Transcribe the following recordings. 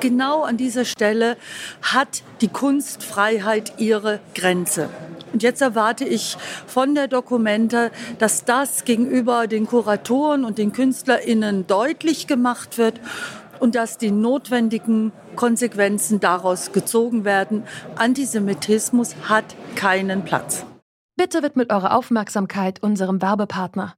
genau an dieser Stelle hat die Kunstfreiheit ihre Grenze. Und jetzt erwarte ich von der Dokumenta, dass das gegenüber den Kuratoren und den KünstlerInnen deutlich gemacht wird und dass die notwendigen Konsequenzen daraus gezogen werden. Antisemitismus hat keinen Platz. Bitte widmet eure Aufmerksamkeit unserem Werbepartner.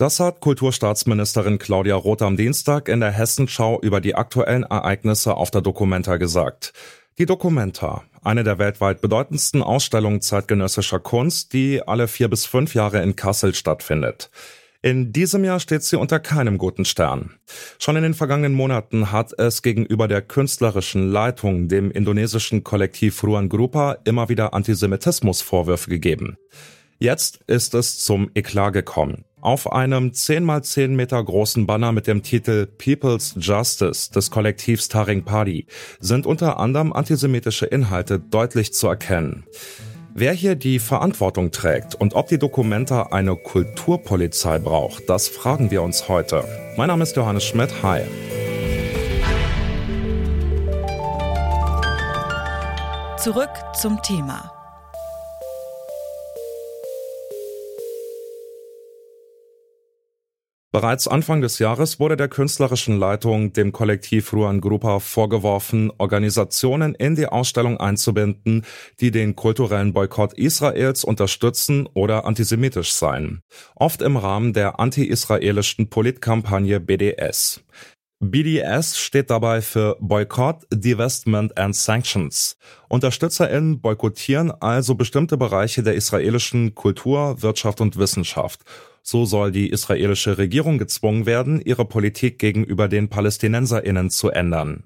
Das hat Kulturstaatsministerin Claudia Roth am Dienstag in der Hessenschau über die aktuellen Ereignisse auf der Documenta gesagt. Die Documenta, eine der weltweit bedeutendsten Ausstellungen zeitgenössischer Kunst, die alle vier bis fünf Jahre in Kassel stattfindet. In diesem Jahr steht sie unter keinem guten Stern. Schon in den vergangenen Monaten hat es gegenüber der künstlerischen Leitung, dem indonesischen Kollektiv Ruan Grupa, immer wieder Antisemitismusvorwürfe gegeben. Jetzt ist es zum Eklat gekommen. Auf einem 10 mal 10 Meter großen Banner mit dem Titel People's Justice des Kollektivs Taring Party sind unter anderem antisemitische Inhalte deutlich zu erkennen. Wer hier die Verantwortung trägt und ob die Dokumenta eine Kulturpolizei braucht, das fragen wir uns heute. Mein Name ist Johannes Schmidt. Hi. Zurück zum Thema. Bereits Anfang des Jahres wurde der künstlerischen Leitung, dem Kollektiv Ruan Grupa, vorgeworfen, Organisationen in die Ausstellung einzubinden, die den kulturellen Boykott Israels unterstützen oder antisemitisch seien. Oft im Rahmen der anti-israelischen Politkampagne BDS. BDS steht dabei für Boycott, Divestment and Sanctions. UnterstützerInnen boykottieren also bestimmte Bereiche der israelischen Kultur, Wirtschaft und Wissenschaft so soll die israelische Regierung gezwungen werden, ihre Politik gegenüber den PalästinenserInnen zu ändern.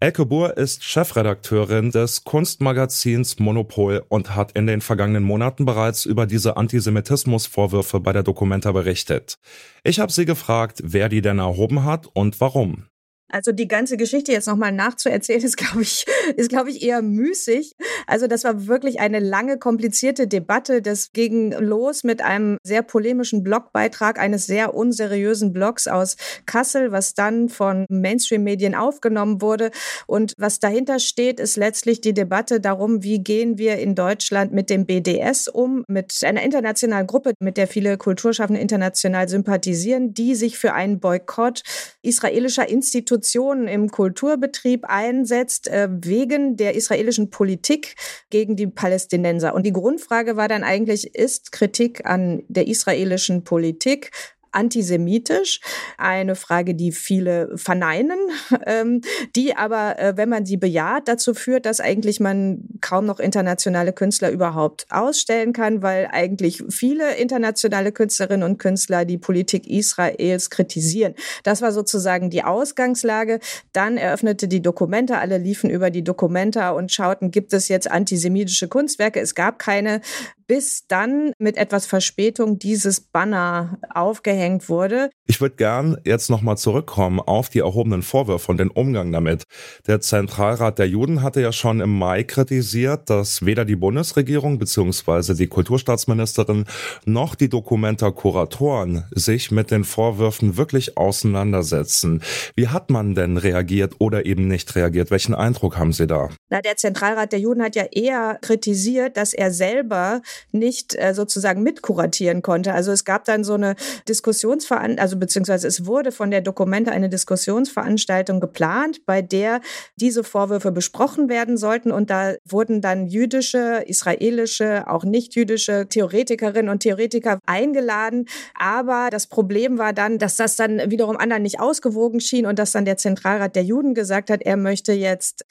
Elke Buhr ist Chefredakteurin des Kunstmagazins Monopol und hat in den vergangenen Monaten bereits über diese Antisemitismusvorwürfe bei der Documenta berichtet. Ich habe sie gefragt, wer die denn erhoben hat und warum. Also die ganze Geschichte jetzt nochmal nachzuerzählen, ist, glaube ich, ist, glaube ich, eher müßig. Also das war wirklich eine lange, komplizierte Debatte. Das ging los mit einem sehr polemischen Blogbeitrag eines sehr unseriösen Blogs aus Kassel, was dann von Mainstream-Medien aufgenommen wurde. Und was dahinter steht, ist letztlich die Debatte darum, wie gehen wir in Deutschland mit dem BDS um, mit einer internationalen Gruppe, mit der viele Kulturschaffende international sympathisieren, die sich für einen Boykott israelischer Institutionen Institutionen im Kulturbetrieb einsetzt, äh, wegen der israelischen Politik gegen die Palästinenser. Und die Grundfrage war dann eigentlich, ist Kritik an der israelischen Politik antisemitisch. Eine Frage, die viele verneinen, ähm, die aber, äh, wenn man sie bejaht, dazu führt, dass eigentlich man kaum noch internationale Künstler überhaupt ausstellen kann, weil eigentlich viele internationale Künstlerinnen und Künstler die Politik Israels kritisieren. Das war sozusagen die Ausgangslage. Dann eröffnete die Dokumente, alle liefen über die Dokumente und schauten, gibt es jetzt antisemitische Kunstwerke? Es gab keine bis dann mit etwas Verspätung dieses Banner aufgehängt wurde. Ich würde gern jetzt nochmal zurückkommen auf die erhobenen Vorwürfe und den Umgang damit. Der Zentralrat der Juden hatte ja schon im Mai kritisiert, dass weder die Bundesregierung bzw. die Kulturstaatsministerin noch die Dokumenta-Kuratoren sich mit den Vorwürfen wirklich auseinandersetzen. Wie hat man denn reagiert oder eben nicht reagiert? Welchen Eindruck haben Sie da? Na, der Zentralrat der Juden hat ja eher kritisiert, dass er selber nicht äh, sozusagen mitkuratieren konnte. Also es gab dann so eine Diskussionsveranstaltung, also beziehungsweise es wurde von der Dokumente eine Diskussionsveranstaltung geplant, bei der diese Vorwürfe besprochen werden sollten. Und da wurden dann jüdische, israelische, auch nicht jüdische Theoretikerinnen und Theoretiker eingeladen. Aber das Problem war dann, dass das dann wiederum anderen nicht ausgewogen schien und dass dann der Zentralrat der Juden gesagt hat, er möchte jetzt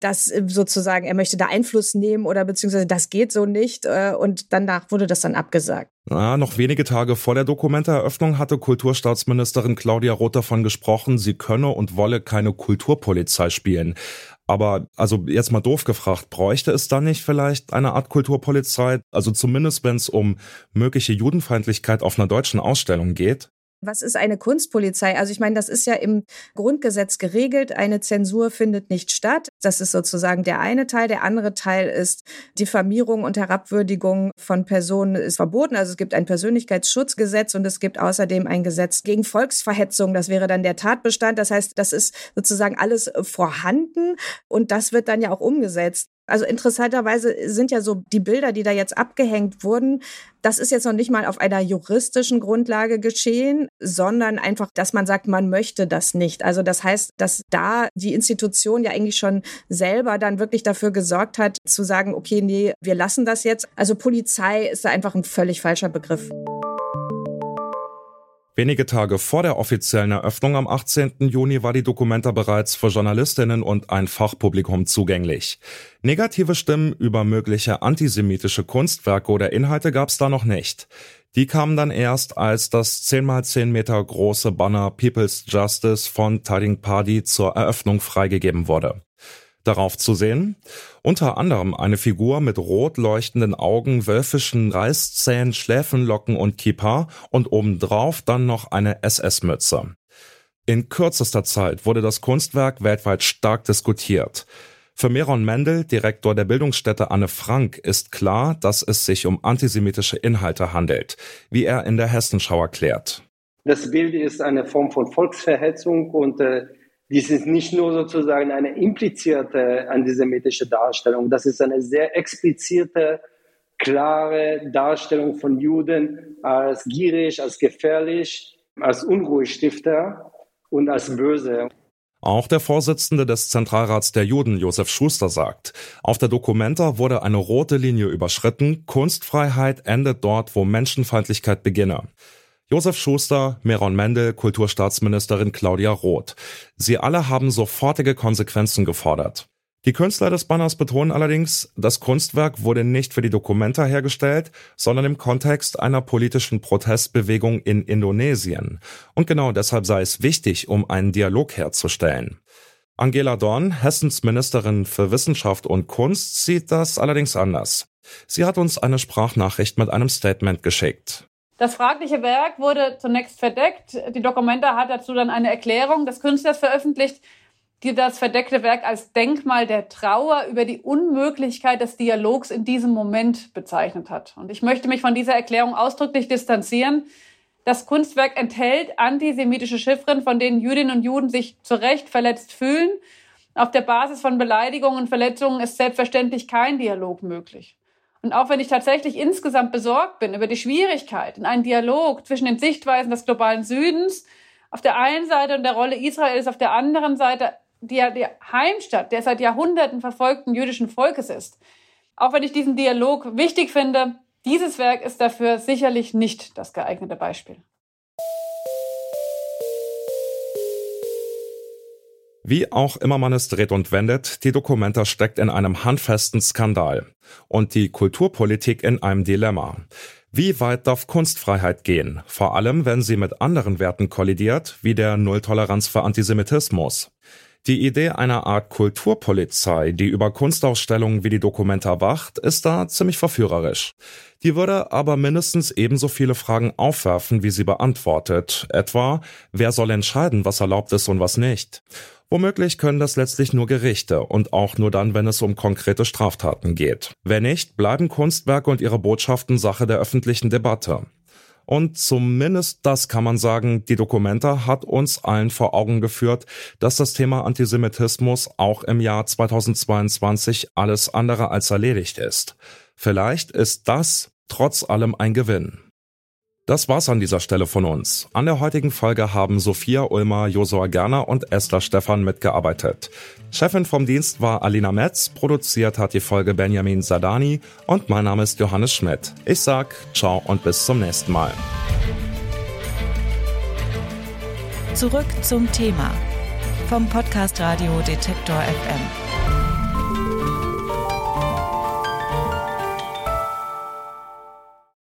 dass äh, sozusagen er möchte da Einfluss nehmen oder beziehungsweise das geht so nicht äh, und danach wurde das dann abgesagt. Na, noch wenige Tage vor der Dokumenteeröffnung hatte Kulturstaatsministerin Claudia Roth davon gesprochen, sie könne und wolle keine Kulturpolizei spielen. Aber also jetzt mal doof gefragt, bräuchte es dann nicht vielleicht eine Art Kulturpolizei? Also zumindest wenn es um mögliche Judenfeindlichkeit auf einer deutschen Ausstellung geht? Was ist eine Kunstpolizei? Also ich meine, das ist ja im Grundgesetz geregelt. Eine Zensur findet nicht statt. Das ist sozusagen der eine Teil. Der andere Teil ist Diffamierung und Herabwürdigung von Personen ist verboten. Also es gibt ein Persönlichkeitsschutzgesetz und es gibt außerdem ein Gesetz gegen Volksverhetzung. Das wäre dann der Tatbestand. Das heißt, das ist sozusagen alles vorhanden und das wird dann ja auch umgesetzt. Also interessanterweise sind ja so die Bilder, die da jetzt abgehängt wurden, das ist jetzt noch nicht mal auf einer juristischen Grundlage geschehen, sondern einfach, dass man sagt, man möchte das nicht. Also das heißt, dass da die Institution ja eigentlich schon selber dann wirklich dafür gesorgt hat, zu sagen, okay, nee, wir lassen das jetzt. Also Polizei ist da einfach ein völlig falscher Begriff. Wenige Tage vor der offiziellen Eröffnung am 18. Juni war die Dokumenta bereits für Journalistinnen und ein Fachpublikum zugänglich. Negative Stimmen über mögliche antisemitische Kunstwerke oder Inhalte gab es da noch nicht. Die kamen dann erst, als das 10 mal 10 Meter große Banner People's Justice von Tading Padi zur Eröffnung freigegeben wurde. Darauf zu sehen unter anderem eine Figur mit rot leuchtenden Augen, wölfischen Reißzähnen, Schläfenlocken und Kippa und obendrauf dann noch eine SS-Mütze. In kürzester Zeit wurde das Kunstwerk weltweit stark diskutiert. Für Meron Mendel, Direktor der Bildungsstätte Anne Frank, ist klar, dass es sich um antisemitische Inhalte handelt, wie er in der Hessenschau erklärt. Das Bild ist eine Form von Volksverhetzung und äh, dies ist nicht nur sozusagen eine implizierte antisemitische Darstellung, das ist eine sehr explizite, klare Darstellung von Juden als gierig, als gefährlich, als Unruhestifter und als böse. Auch der Vorsitzende des Zentralrats der Juden, Josef Schuster, sagt, auf der Dokumenta wurde eine rote Linie überschritten, Kunstfreiheit endet dort, wo Menschenfeindlichkeit beginne. Josef Schuster, Meron Mendel, Kulturstaatsministerin Claudia Roth. Sie alle haben sofortige Konsequenzen gefordert. Die Künstler des Banners betonen allerdings, das Kunstwerk wurde nicht für die Dokumenta hergestellt, sondern im Kontext einer politischen Protestbewegung in Indonesien. Und genau deshalb sei es wichtig, um einen Dialog herzustellen. Angela Dorn, Hessens Ministerin für Wissenschaft und Kunst, sieht das allerdings anders. Sie hat uns eine Sprachnachricht mit einem Statement geschickt. Das fragliche Werk wurde zunächst verdeckt. Die Dokumenta hat dazu dann eine Erklärung des Künstlers veröffentlicht, die das verdeckte Werk als Denkmal der Trauer über die Unmöglichkeit des Dialogs in diesem Moment bezeichnet hat. Und ich möchte mich von dieser Erklärung ausdrücklich distanzieren. Das Kunstwerk enthält antisemitische Chiffren, von denen Jüdinnen und Juden sich zu Recht verletzt fühlen. Auf der Basis von Beleidigungen und Verletzungen ist selbstverständlich kein Dialog möglich. Und auch wenn ich tatsächlich insgesamt besorgt bin über die Schwierigkeit in einen Dialog zwischen den Sichtweisen des globalen Südens auf der einen Seite und der Rolle Israels auf der anderen Seite, die ja die Heimstatt der seit Jahrhunderten verfolgten jüdischen Volkes ist. Auch wenn ich diesen Dialog wichtig finde, dieses Werk ist dafür sicherlich nicht das geeignete Beispiel. Wie auch immer man es dreht und wendet, die Dokumenta steckt in einem handfesten Skandal und die Kulturpolitik in einem Dilemma. Wie weit darf Kunstfreiheit gehen, vor allem wenn sie mit anderen Werten kollidiert, wie der Nulltoleranz für Antisemitismus? Die Idee einer Art Kulturpolizei, die über Kunstausstellungen wie die Dokumenta wacht, ist da ziemlich verführerisch. Die würde aber mindestens ebenso viele Fragen aufwerfen, wie sie beantwortet. Etwa, wer soll entscheiden, was erlaubt ist und was nicht? Womöglich können das letztlich nur Gerichte und auch nur dann, wenn es um konkrete Straftaten geht. Wenn nicht, bleiben Kunstwerke und ihre Botschaften Sache der öffentlichen Debatte. Und zumindest das kann man sagen, die Dokumenta hat uns allen vor Augen geführt, dass das Thema Antisemitismus auch im Jahr 2022 alles andere als erledigt ist. Vielleicht ist das trotz allem ein Gewinn. Das war's an dieser Stelle von uns. An der heutigen Folge haben Sophia Ulmer, Josua Gerner und Esther Stefan mitgearbeitet. Chefin vom Dienst war Alina Metz, produziert hat die Folge Benjamin Sadani und mein Name ist Johannes Schmidt. Ich sag ciao und bis zum nächsten Mal. Zurück zum Thema vom Podcast Radio Detektor FM.